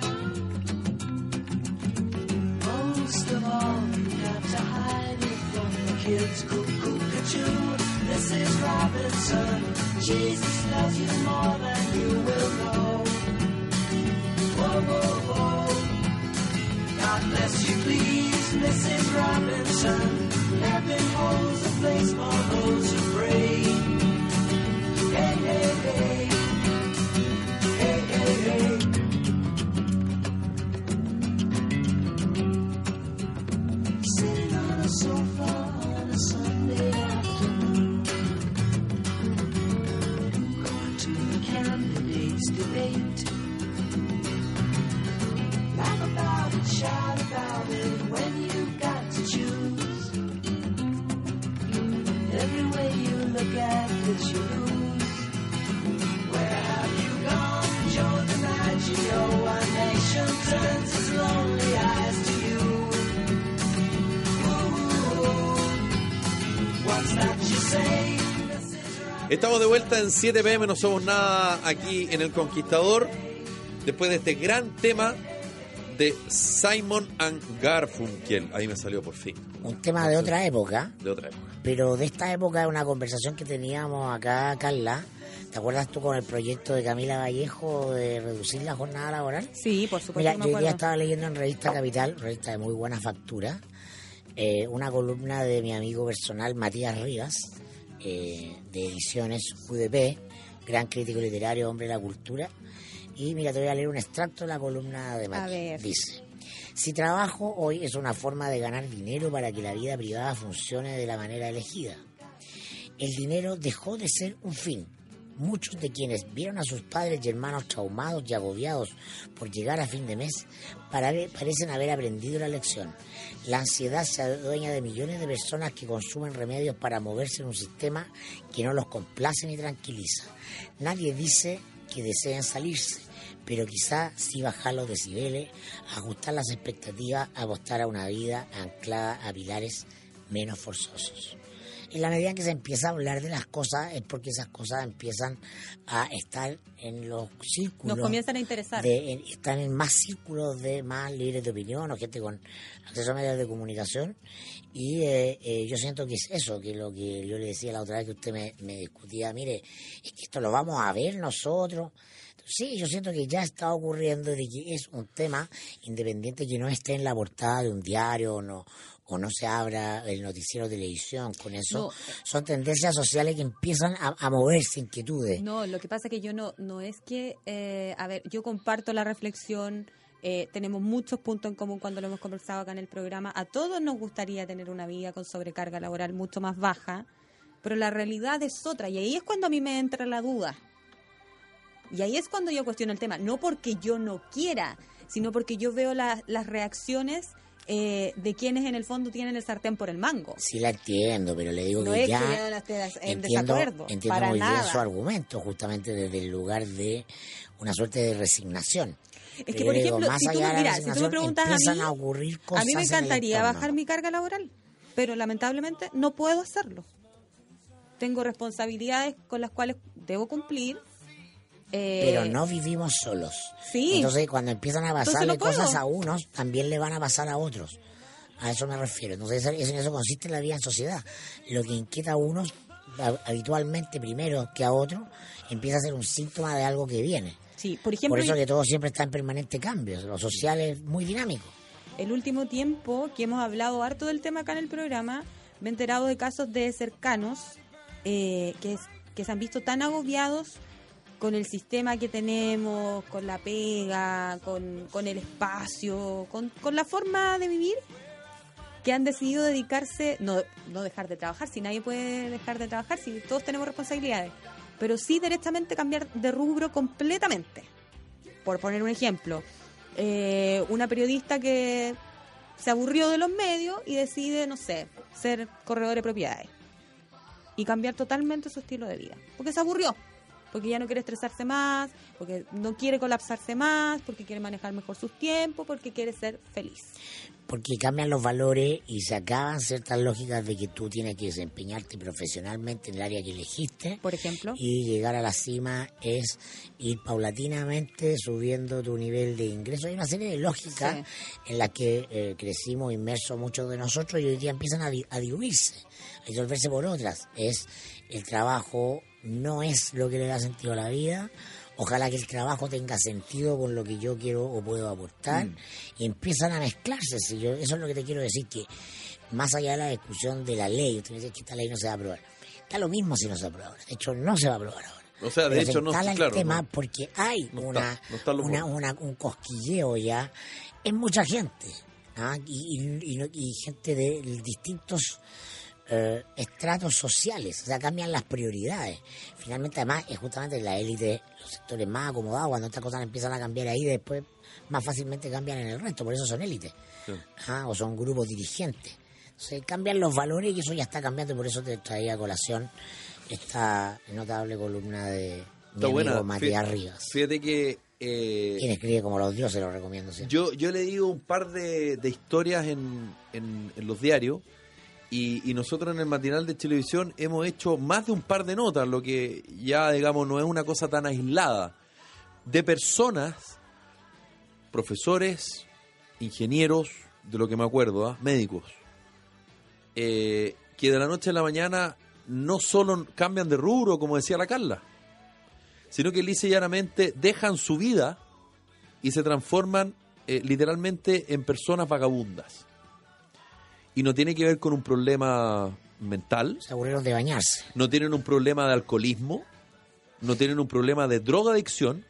Most of all, you have to hide it from the kids. Cuckoo, this is Robinson. Jesus loves you more than you will know. God bless you, please, Mrs. Robinson. Heaven holds a place for those vuelta en 7 pm, no somos nada aquí en El Conquistador. Después de este gran tema de Simon and Garfunkel. Ahí me salió por fin, Un tema de otra época, de otra época. pero de esta época una conversación que teníamos acá, Carla. ¿Te acuerdas tú con el proyecto de Camila Vallejo de reducir la jornada laboral? Sí, por supuesto Mira, yo hoy día estaba leyendo en Revista Capital, revista de muy buena factura, eh, una columna de mi amigo personal Matías Rivas, eh, de Ediciones UDP, gran crítico literario, hombre de la cultura. Y mira, te voy a leer un extracto de la columna de ver. Dice, si trabajo hoy es una forma de ganar dinero para que la vida privada funcione de la manera elegida. El dinero dejó de ser un fin. Muchos de quienes vieron a sus padres y hermanos traumados y agobiados por llegar a fin de mes parecen haber aprendido la lección. La ansiedad se adueña de millones de personas que consumen remedios para moverse en un sistema que no los complace ni tranquiliza. Nadie dice que deseen salirse, pero quizá sí bajar los decibeles, ajustar las expectativas, apostar a una vida anclada a pilares menos forzosos. En la medida en que se empieza a hablar de las cosas es porque esas cosas empiezan a estar en los círculos. Nos comienzan a interesar. de- en- están en más círculos de más libres de opinión o gente con acceso a medios de comunicación. Y eh, eh, yo siento que es eso, que lo que yo le decía la otra vez que usted me, me discutía, mire, es que esto lo vamos a ver nosotros. Sí, yo siento que ya está ocurriendo de que es un tema independiente que no esté en la portada de un diario o no, o no se abra el noticiero de televisión con eso. No. Son tendencias sociales que empiezan a, a moverse, inquietudes. No, lo que pasa es que yo no, no es que, eh, a ver, yo comparto la reflexión, eh, tenemos muchos puntos en común cuando lo hemos conversado acá en el programa, a todos nos gustaría tener una vida con sobrecarga laboral mucho más baja, pero la realidad es otra y ahí es cuando a mí me entra la duda. Y ahí es cuando yo cuestiono el tema, no porque yo no quiera, sino porque yo veo la- las reacciones eh, de quienes en el fondo tienen el sartén por el mango. Sí la entiendo, pero le digo No que es ya que en entiendo, desacuerdo, entiendo para muy bien su argumento, justamente desde el lugar de una suerte de resignación. Es que, por digo, ejemplo, si tú, mira, si tú me preguntas a mí, a ocurrir a mí me encantaría bajar mi carga laboral, pero lamentablemente no puedo hacerlo. Tengo responsabilidades con las cuales debo cumplir. Eh, Pero no vivimos solos. Sí. Entonces, cuando empiezan a pasarle no cosas a unos, también le van a pasar a otros. A eso me refiero. Entonces, eso, en eso consiste la vida en sociedad. Lo que inquieta a unos ha- habitualmente primero que a otros empieza a ser un síntoma de algo que viene. Sí, por ejemplo, Por eso que todo siempre está en permanente cambio. Lo social es muy dinámico. el último tiempo que hemos hablado harto del tema acá en el programa, me he enterado de casos de cercanos eh, que, que se han visto tan agobiados con el sistema que tenemos, con la pega, con, con el espacio, con, con la forma de vivir, que han decidido dedicarse, no, no dejar de trabajar, si nadie puede dejar de trabajar, si todos tenemos responsabilidades, pero sí directamente cambiar de rubro completamente. Por poner un ejemplo, eh, una periodista que se aburrió de los medios y decide, no sé, ser corredor de propiedades y cambiar totalmente su estilo de vida, porque se aburrió. Porque ya no quiere estresarse más, porque no quiere colapsarse más, porque quiere manejar mejor sus tiempos, porque quiere ser feliz. porque cambian los valores y se acaban ciertas lógicas de que tú tienes que desempeñarte profesionalmente en el área que elegiste. Por ejemplo. Y llegar a la cima es ir paulatinamente subiendo tu nivel de ingreso. Hay una serie de lógicas en las que eh, crecimos inmersos muchos de nosotros y hoy día empiezan a, di- a diluirse, a disolverse por otras. Es el trabajo, no es lo que le da sentido a la vida. Ojalá que el trabajo tenga sentido con lo que yo quiero o puedo aportar y empiezan a mezclarse. Si yo, eso es lo que te quiero decir, que más allá de la discusión de la ley, usted me dice que esta ley no se va a aprobar. Está lo mismo si no se aprueba ahora. De hecho, no se va a aprobar ahora. O sea, de Pero se hecho, no instala claro, el tema no. porque hay No está, una, no está una, un cosquilleo ya en mucha gente. ¿ah? Y, y- y gente de distintos eh, estratos sociales, o sea, cambian las prioridades. Finalmente, además, es justamente la élite, los sectores más acomodados, cuando estas cosas empiezan a cambiar ahí, después más fácilmente cambian en el resto, por eso son élites, Sí. ¿ah? o son grupos dirigentes. Entonces, cambian los valores y eso ya está cambiando, y por eso te traía a colación esta notable columna de mi Está amigo buena. Matías Rivas. Fíjate que eh, Quien escribe como los dioses, lo recomiendo siempre. yo, yo he leído un par de, de historias en, en- en los diarios y, nosotros en el matinal de televisión hemos hecho más de un par de notas, lo que ya, digamos, no es una cosa tan aislada, de personas, profesores, ingenieros, de lo que me acuerdo, ¿ah? médicos, eh, que de la noche a la mañana no solo cambian de rubro, como decía la Carla, sino que lisa y llanamente dejan su vida y se transforman eh, literalmente en personas vagabundas. Y no tiene que ver con un problema mental, Se aburrieron de bañarse. no tienen un problema de alcoholismo, no tienen un problema de drogadicción,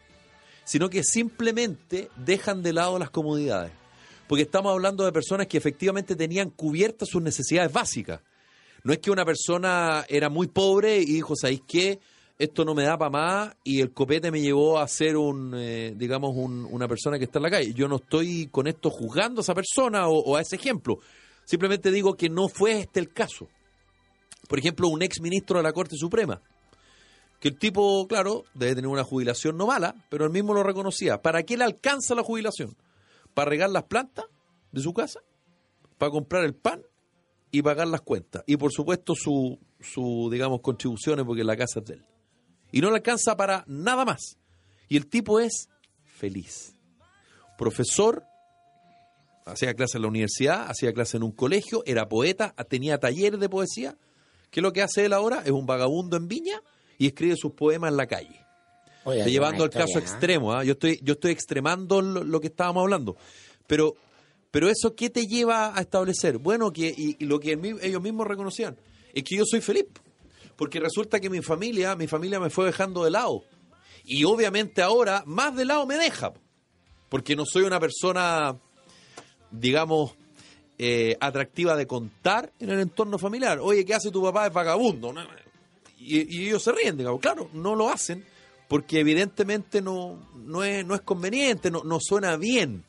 sino que simplemente dejan de lado las comodidades. Porque estamos hablando de personas que efectivamente tenían cubiertas sus necesidades básicas. No es que una persona era muy pobre y dijo, ¿sabéis qué? Esto no me da para más y el copete me llevó a ser un, eh, digamos, un- una persona que está en la calle. Yo no estoy con esto juzgando a esa persona o, o a ese ejemplo. Simplemente digo que no fue este el caso. Por ejemplo, un ex ministro de la Corte Suprema, que el tipo, claro, debe tener una jubilación no mala, pero él mismo lo reconocía. ¿Para qué le alcanza la jubilación? ¿Para regar las plantas de su casa? ¿Para comprar el pan? Y pagar las cuentas. Y por supuesto su, digamos, contribuciones porque la casa es de él. Y no le alcanza para nada más. Y el tipo es feliz. Profesor, hacía clase en la universidad, hacía clase en un colegio, era poeta, tenía talleres de poesía. ¿Qué es lo que hace él ahora? Es un vagabundo en Viña y escribe sus poemas en la calle. Estoy qué llevando al caso ¿ah? extremo, ¿ah? yo estoy yo estoy extremando lo, lo que estábamos hablando. Pero pero eso qué te lleva a establecer? Bueno, que y, y lo que ellos mismos reconocían es que yo soy feliz. Porque resulta que mi familia, mi familia me fue dejando de lado. Y obviamente ahora más de lado me deja. Porque no soy una persona digamos eh, atractiva de contar en el entorno familiar. Oye, ¿qué hace tu papá? Es vagabundo. y ellos se ríen, digamos. Claro, no lo hacen porque evidentemente no, no, es, no es conveniente, no, no suena bien.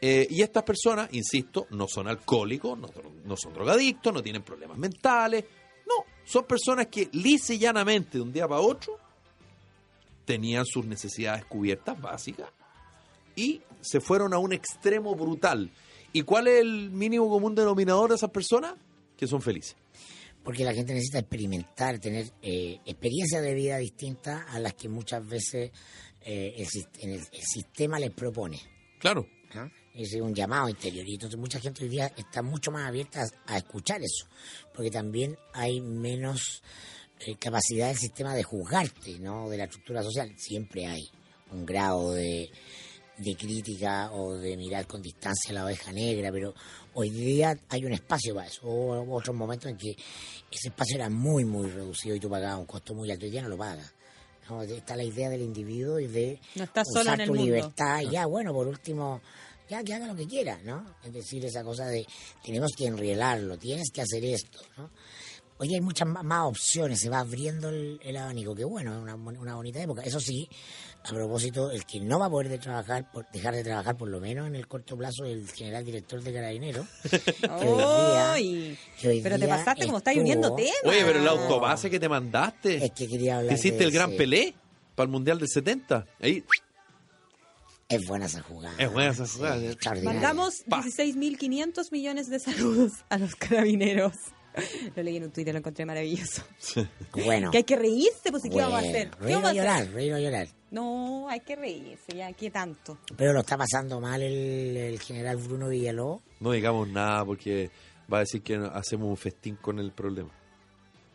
Eh, y estas personas, insisto, no son alcohólicos, no, no son drogadictos, no tienen problemas mentales. No, son personas que lisa y llanamente de un día para otro tenían sus necesidades cubiertas básicas y se fueron a un extremo brutal. ¿Y cuál es el mínimo común denominador de esas personas? Que son felices. Porque la gente necesita experimentar, tener eh, experiencias de vida distintas a las que muchas veces eh, el, sistema les propone. Claro. ¿ah? Es un llamado interior. Y entonces mucha gente hoy día está mucho más abierta a, a escuchar eso. Porque también hay menos eh, capacidad del sistema de juzgarte, ¿no? De la estructura social. Siempre hay un grado de, de crítica o de mirar con distancia la oveja negra, pero hoy día hay un espacio para eso. Hubo otros momentos en que ese espacio era muy, muy reducido y tú pagabas un costo muy alto. Hoy día no lo pagas. ¿no? Está la idea del individuo y de No usar solo en el tu mundo. libertad y ya, bueno, por último, ya que haga lo que quiera, ¿no? Es decir, esa cosa de tenemos que enrielarlo, tienes que hacer esto, ¿no? Hoy hay muchas más, más opciones, se va abriendo el, el abanico, que bueno, es una, una bonita época. Eso sí, a propósito, el que no va a poder de trabajar, por, dejar de trabajar por lo menos en el corto plazo, el general director de Carabineros. <laughs> que hoy día- Ay, que hoy pero te pasaste como estás estuvo- uniendo temas. Oye, pero el autobase que te mandaste. Es que quería hablar ¿Hiciste de el gran ese- Pelé? para el Mundial del 70. Ahí, Es buena esa jugada. Es buena esa Sí, jugada. extraordinaria. Mandamos Pa. 16.500 millones de saludos a los carabineros. Lo leí en un Twitter, lo encontré maravilloso. Bueno. Que hay que reírse, pues, ¿y ¿qué bueno, vamos a hacer? ¿Qué Reír o llorar, reír o llorar. No, hay que reírse, ya, ¿qué tanto? Pero lo está pasando mal el, el general Bruno Villalobos. no digamos nada porque va a decir que hacemos un festín con el problema.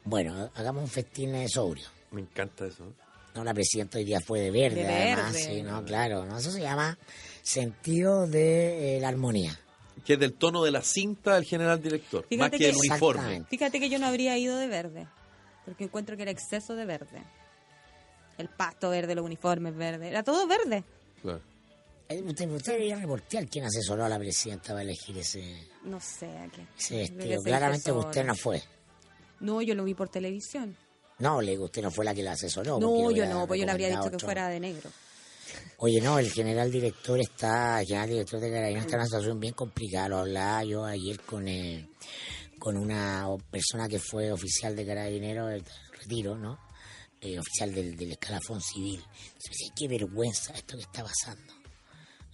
Bueno, hagamos un festín eh, sobrio. Me encanta eso. ¿no? No, la presidenta hoy día fue de verde, De además. verde. Sí, no, claro. ¿no? Eso se llama sentido de eh, la armonía. Que es del tono de la cinta del general director, Fíjate más que que- del uniforme. Fíjate que yo no habría ido de verde, porque encuentro que era exceso de verde. El pasto verde, los uniformes verdes, era todo verde. Claro. Usted, usted debería reportear quién asesoró a la presidenta para elegir ese, No sé a qué. ese vestido. Claramente hizo usted no fue. No, yo lo vi por televisión. No, le digo, usted no fue la que la asesoró. No, yo no, pues yo le habría dicho que fuera de negro. Oye, no, el general director está, el general director de Carabineros está en una situación bien complicada. Lo hablaba yo ayer con, eh, con una persona que fue oficial de Carabineros, el retiro, ¿no? Eh, oficial del, escalafón civil. Entonces, qué vergüenza esto que está pasando.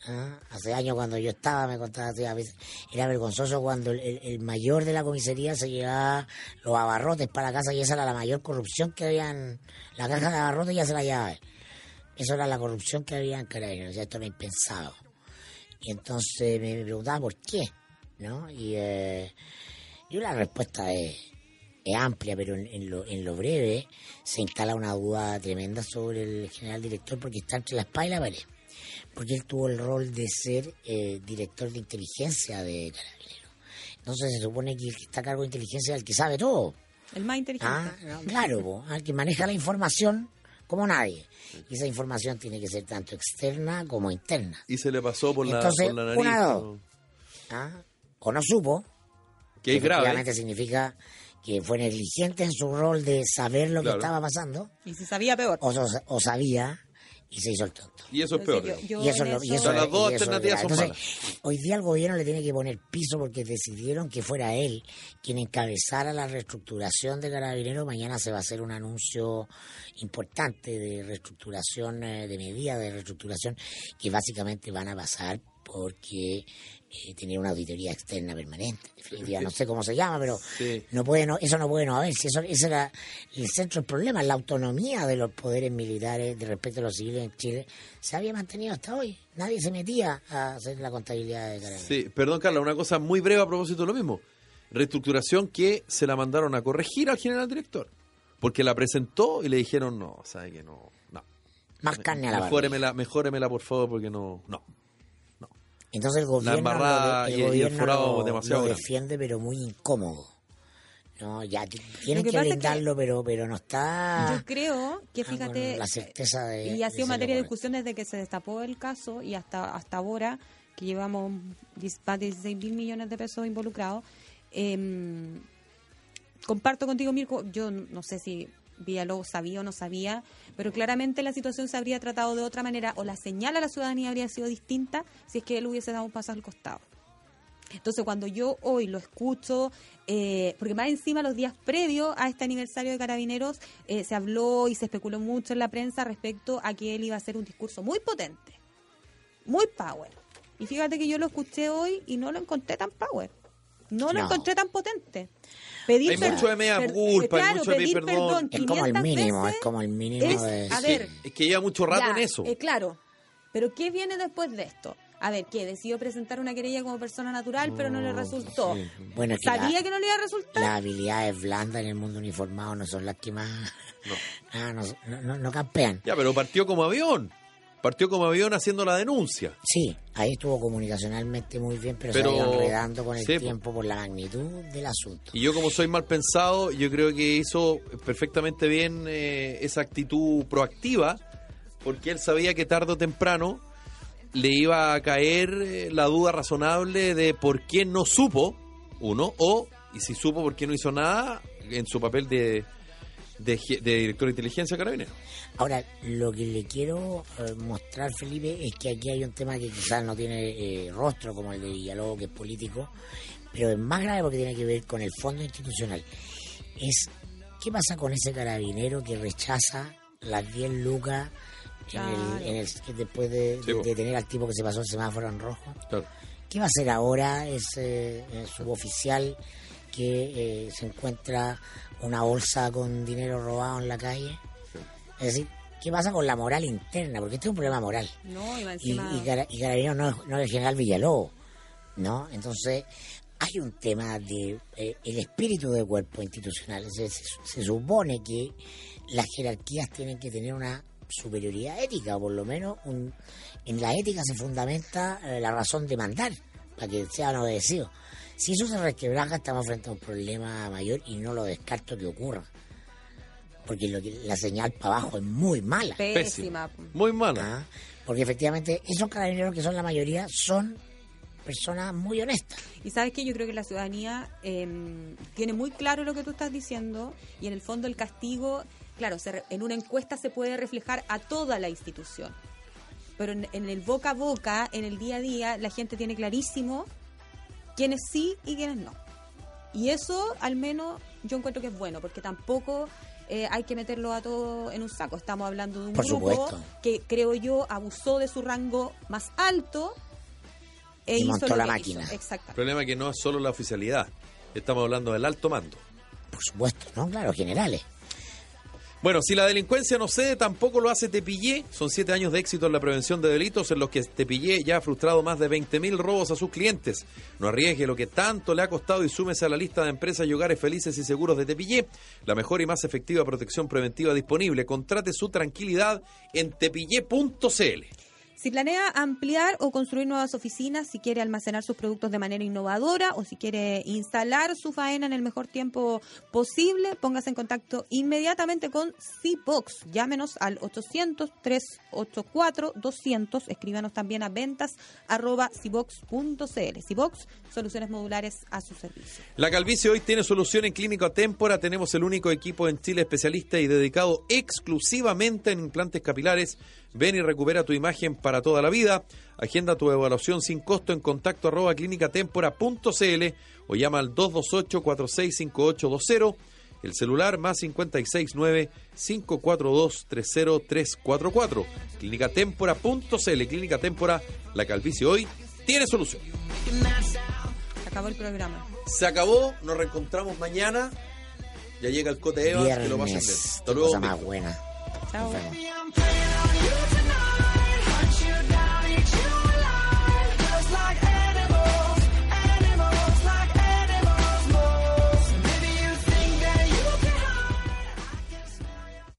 ¿Ah? Hace años cuando yo estaba, me contaba, era vergonzoso cuando el, mayor de la comisaría se llevaba los abarrotes para la casa y esa era la mayor corrupción que había en la caja de abarrotes ya se la llevaba. Eso era la corrupción que había en Carabineros, sea, esto era impensado. Y entonces me, preguntaba por qué, ¿no? Y eh, yo la respuesta es, es amplia, pero en, en lo, en lo breve se instala una duda tremenda sobre el general director porque está entre la espada y la pared. Porque él tuvo el rol de ser eh, director de inteligencia de Carabineros. Entonces se supone que el que está a cargo de inteligencia es el que sabe todo. El más inteligente. Ah, no, claro, po, al que maneja la información como nadie. Y esa información tiene que ser tanto externa como interna. Y se le pasó por, la, Entonces, por la nariz. una, dos. ¿ah? O no supo, Que es grave. significa que fue negligente en su rol de saber lo Claro. que estaba pasando, Y si sabía peor. o, so- o sabía y se hizo el tonto. Y eso es peor. Entonces, yo- yo y eso, en es lo- y eso- eso las dos eso alternativas son Entonces, hoy día el gobierno le tiene que poner piso porque decidieron que fuera él quien encabezara la reestructuración de Carabineros. Mañana se va a hacer un anuncio importante de reestructuración, eh, de medidas de reestructuración que básicamente van a pasar porque eh, tener una auditoría externa permanente. En definitiva, no sé cómo se llama, pero Sí. no puede no- eso no puede no haber. Si eso, ese era el centro del problema, la autonomía de los poderes militares de respecto a los civiles en Chile se había mantenido hasta hoy. Nadie se metía a hacer la contabilidad de Carabineros. Sí, perdón, Carla, una cosa muy breve a propósito de lo mismo. Reestructuración que se la mandaron a corregir al general director. Porque la presentó y le dijeron, no, sabe que no, no. Más carne a la mejóremela, por favor, porque no, no. Entonces el gobierno, embarrada lo, y- el y el gobierno forado lo- demasiado lo grande. defiende, pero muy incómodo. No, ya tienen que brindarlo, pero pero no está Yo creo que, fíjate, la certeza de y ha sido materia de discusión desde que se destapó el caso y hasta hasta ahora, que llevamos más de 16 mil millones de pesos involucrados. Em, comparto contigo, Mirko, yo no sé si Villalobos sabía o no sabía, pero claramente la situación se habría tratado de otra manera o la señal a la ciudadanía habría sido distinta si es que él hubiese dado un paso al costado. Entonces, cuando yo hoy lo escucho, eh, porque más encima los días previos a este aniversario de Carabineros, eh, se habló y se especuló mucho en la prensa respecto a que él iba a hacer un discurso muy potente, muy power. Y fíjate que yo lo escuché hoy y no lo encontré tan power. No lo No. encontré tan potente. Pedir Hay per- mucho de mea per- culpa, hay mucho de pedir perdón. Es como el 500 mínimo, es como el mínimo es- de... a ver, Es que lleva mucho rato ya, en eso. eh, claro. Pero ¿qué viene después de esto? A ver, ¿qué? Decidió presentar una querella como persona natural, pero no le resultó. sí. Bueno, es que ¿Sabía la- que no le iba a resultar? las habilidades blandas en el mundo uniformado no son las que más <laughs> Ah, no, no, no- no campean. Ya, pero partió como avión. Partió como avión haciendo la denuncia. Sí, ahí estuvo comunicacionalmente muy bien, pero, Pero- se ido enredando con el sí, tiempo por la magnitud del asunto. Y yo como soy mal pensado, yo creo que hizo perfectamente bien eh, esa actitud proactiva, porque él sabía que tarde o temprano le iba a caer eh, la duda razonable de por qué no supo, uno, o, y si supo por qué no hizo nada en su papel de, de, de director de inteligencia carabinero. Ahora, lo que le quiero eh, mostrar, Felipe, es que aquí hay un tema que quizás no tiene eh, rostro como el de Villalobos, que es político, pero es más grave porque tiene que ver con el fondo institucional. Es, ¿qué pasa con ese carabinero que rechaza las 10 lucas en el, en el- después de, Sí, de- po. de tener al tipo que se pasó el semáforo en rojo. Claro. ¿Qué va a hacer ahora ese eh, suboficial que eh, se encuentra una bolsa con dinero robado en la calle? Es decir, ¿qué pasa con la moral interna? Porque este es un problema moral. No, y Y, encima... y, Cara- y Carabineros no, es- no es el general Villalobos, ¿no? Entonces, hay un tema de eh, el espíritu del cuerpo institucional. Se supone que las jerarquías tienen que tener una superioridad ética, o por lo menos un, en la ética se fundamenta eh, la razón de mandar, para que sean obedecidos. Si eso se resquebraja, estamos frente a un problema mayor y no lo descarto que ocurra. Porque lo que, la señal para abajo es muy mala. Pésima. Muy mala. ¿ah? Porque efectivamente esos carabineros que son la mayoría son personas muy honestas. Y sabes que yo creo que la ciudadanía eh, tiene muy claro lo que tú estás diciendo y en el fondo el castigo, claro, se re- en una encuesta se puede reflejar a toda la institución. Pero en, en el boca a boca, en el día a día, la gente tiene clarísimo quiénes sí y quiénes no. Y eso al menos yo encuentro que es bueno, porque tampoco eh, hay que meterlo a todo en un saco. Estamos hablando de un Por grupo supuesto. que creo yo abusó de su rango más alto e Y hizo montó lo la que máquina. hizo. El Exactamente. problema es que no es solo la oficialidad. Estamos hablando del alto mando. Por supuesto, ¿no? Claro, generales. Bueno, si la delincuencia no cede, tampoco lo hace Tepillé. Son siete años de éxito en la prevención de delitos en los que Tepillé ya ha frustrado más de 20.000 robos a sus clientes. No arriesgue lo que tanto le ha costado y súmese a la lista de empresas y hogares felices y seguros de Tepillé. La mejor y más efectiva protección preventiva disponible. Contrate su tranquilidad en tepillé.cl. Si planea ampliar o construir nuevas oficinas, si quiere almacenar sus productos de manera innovadora o si quiere instalar su faena en el mejor tiempo posible, póngase en contacto inmediatamente con C-Box. Llámenos al 800-384-200. Escríbanos también a ventas arroba. C-Box, soluciones modulares a su servicio. La calvicie hoy tiene solución en Clínica Témpora. Tenemos el único equipo en Chile especialista y dedicado exclusivamente en implantes capilares. Ven y recupera tu imagen para toda la vida. Agenda tu evaluación sin costo en contacto arroba clínicatempora.cl o llama al 228-465820. El celular más 569-542-30344. Clínicatempora.cl. Clínica Témpora, la calvicie hoy tiene solución. Se acabó el programa. Se acabó, nos reencontramos mañana. Ya llega el Cote Evans, que lo pasen bien. Viernes. Hasta luego. cosa más buena. Chao. Nos vemos.